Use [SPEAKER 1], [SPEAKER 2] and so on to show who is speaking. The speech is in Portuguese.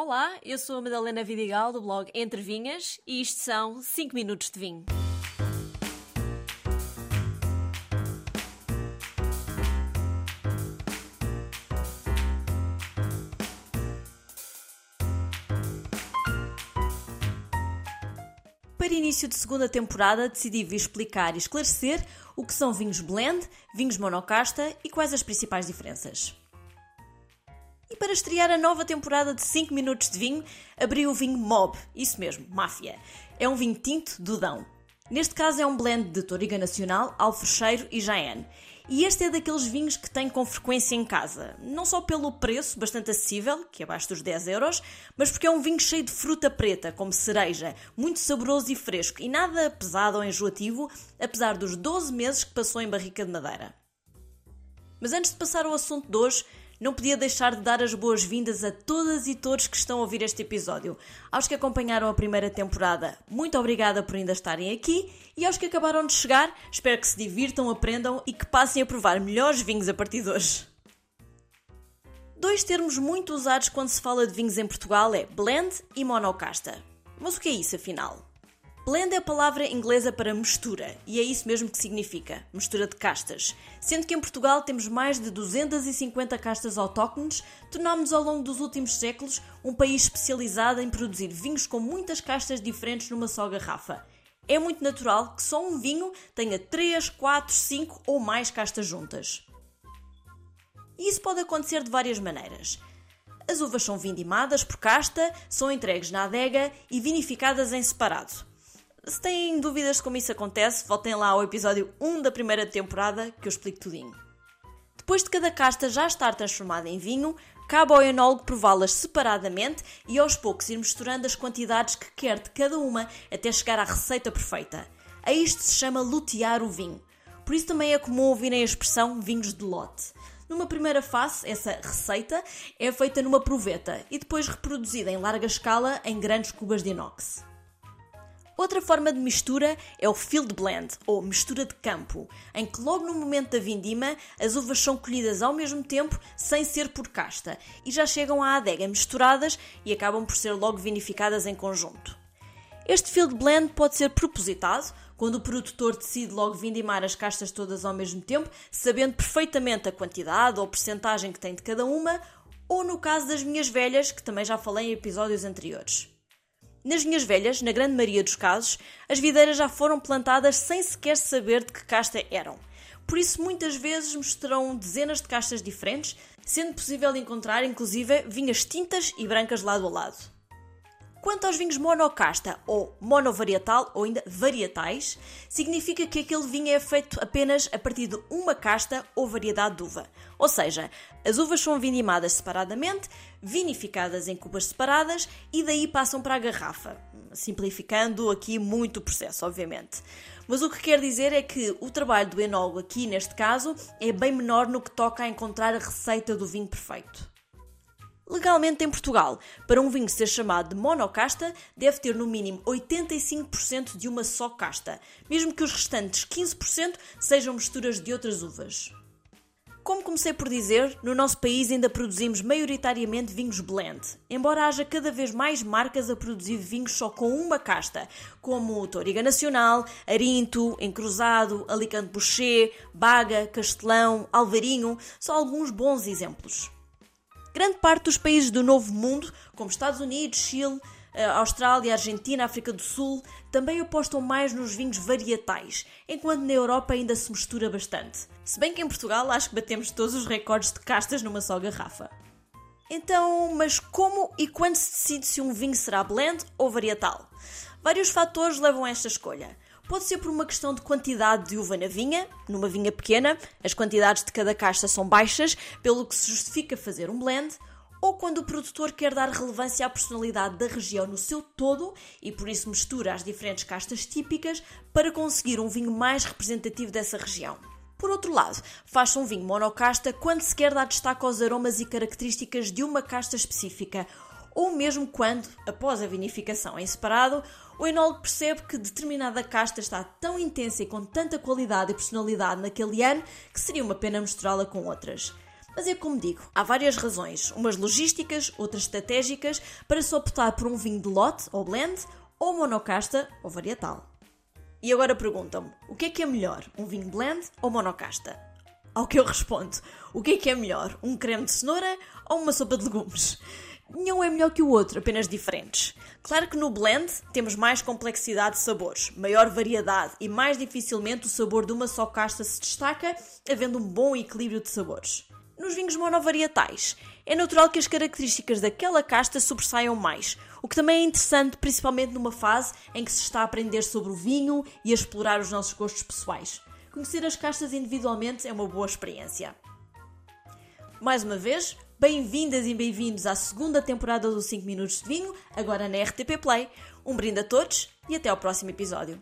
[SPEAKER 1] Olá, eu sou a Madalena Vidigal do blog Entre Vinhas e isto são 5 minutos de vinho. Para início de segunda temporada, decidi vir explicar e esclarecer o que são vinhos blend, vinhos monocasta e quais as principais diferenças. E para estrear a nova temporada de 5 minutos de vinho, abri o vinho Mob, isso mesmo, máfia. É um vinho tinto do Dão. Neste caso é um blend de Toriga Nacional, Alfrecheiro e Jaén. E este é daqueles vinhos que tenho com frequência em casa. Não só pelo preço, bastante acessível, que é abaixo dos 10 euros, mas porque é um vinho cheio de fruta preta, como cereja, muito saboroso e fresco, e nada pesado ou enjoativo, apesar dos 12 meses que passou em barrica de madeira. Mas antes de passar ao assunto de hoje, não podia deixar de dar as boas-vindas a todas e todos que estão a ouvir este episódio. Aos que acompanharam a primeira temporada, muito obrigada por ainda estarem aqui. E aos que acabaram de chegar, espero que se divirtam, aprendam e que passem a provar melhores vinhos a partir de hoje. Dois termos muito usados quando se fala de vinhos em Portugal é blend e monocasta. Mas o que é isso afinal? Blend é a palavra inglesa para mistura, e é isso mesmo que significa, mistura de castas. Sendo que em Portugal temos mais de 250 castas autóctones, tornámos-nos ao longo dos últimos séculos um país especializado em produzir vinhos com muitas castas diferentes numa só garrafa. É muito natural que só um vinho tenha 3, 4, 5 ou mais castas juntas. E isso pode acontecer de várias maneiras. As uvas são vindimadas por casta, são entregues na adega e vinificadas em separado. Se têm dúvidas de como isso acontece, voltem lá ao episódio 1 da primeira temporada que eu explico tudinho. Depois de cada casta já estar transformada em vinho, cabe ao enólogo prová-las separadamente e aos poucos ir misturando as quantidades que quer de cada uma até chegar à receita perfeita. A isto se chama lutear o vinho. Por isso também é comum ouvirem a expressão vinhos de lote. Numa primeira fase, essa receita é feita numa proveta e depois reproduzida em larga escala em grandes cubas de inox. Outra forma de mistura é o field blend, ou mistura de campo, em que logo no momento da vindima as uvas são colhidas ao mesmo tempo sem ser por casta e já chegam à adega misturadas e acabam por ser logo vinificadas em conjunto. Este field blend pode ser propositado, quando o produtor decide logo vindimar as castas todas ao mesmo tempo, sabendo perfeitamente a quantidade ou percentagem que tem de cada uma, ou no caso das minhas velhas, que também já falei em episódios anteriores. Nas vinhas velhas, na grande maioria dos casos, as videiras já foram plantadas sem sequer saber de que casta eram. Por isso, muitas vezes misturam dezenas de castas diferentes, sendo possível encontrar, inclusive, vinhas tintas e brancas lado a lado. Quanto aos vinhos monocasta ou monovarietal ou ainda varietais, significa que aquele vinho é feito apenas a partir de uma casta ou variedade de uva. Ou seja, as uvas são vindimadas separadamente, vinificadas em cubas separadas e daí passam para a garrafa. Simplificando aqui muito o processo, obviamente. Mas o que quer dizer é que o trabalho do enólogo aqui, neste caso, é bem menor no que toca a encontrar a receita do vinho perfeito. Legalmente em Portugal, para um vinho ser chamado de monocasta, deve ter no mínimo 85% de uma só casta, mesmo que os restantes 15% sejam misturas de outras uvas. Como comecei por dizer, no nosso país ainda produzimos maioritariamente vinhos blend, embora haja cada vez mais marcas a produzir vinhos só com uma casta, como Toriga Nacional, Arinto, Encruzado, Alicante Boucher, Baga, Castelão, Alvarinho, são alguns bons exemplos. Grande parte dos países do Novo Mundo, como Estados Unidos, Chile, eh, Austrália, Argentina, África do Sul, também apostam mais nos vinhos varietais, enquanto na Europa ainda se mistura bastante. Se bem que em Portugal acho que batemos todos os recordes de castas numa só garrafa. Então, mas como e quando se decide se um vinho será blend ou varietal? Vários fatores levam a esta escolha. Pode ser por uma questão de quantidade de uva na vinha, numa vinha pequena, as quantidades de cada casta são baixas, pelo que se justifica fazer um blend, ou quando o produtor quer dar relevância à personalidade da região no seu todo e por isso mistura as diferentes castas típicas para conseguir um vinho mais representativo dessa região. Por outro lado, faz-se um vinho monocasta quando se quer dar destaque aos aromas e características de uma casta específica, ou mesmo quando, após a vinificação em separado, o enólogo percebe que determinada casta está tão intensa e com tanta qualidade e personalidade naquele ano que seria uma pena misturá-la com outras. Mas é como digo, há várias razões, umas logísticas, outras estratégicas, para se optar por um vinho de lote ou blend, ou monocasta ou varietal. E agora perguntam-me, o que é que é melhor, um vinho blend ou monocasta? Ao que eu respondo, o que é que é melhor, um creme de cenoura ou uma sopa de legumes? Nenhum é melhor que o outro, apenas diferentes. Claro que no blend temos mais complexidade de sabores, maior variedade e mais dificilmente o sabor de uma só casta se destaca, havendo um bom equilíbrio de sabores. Nos vinhos monovarietais, é natural que as características daquela casta sobressaiam mais, o que também é interessante, principalmente numa fase em que se está a aprender sobre o vinho e a explorar os nossos gostos pessoais. Conhecer as castas individualmente é uma boa experiência. Mais uma vez, bem-vindas e bem-vindos à segunda temporada do 5 Minutos de Vinho, agora na RTP Play. Um brinde a todos e até ao próximo episódio.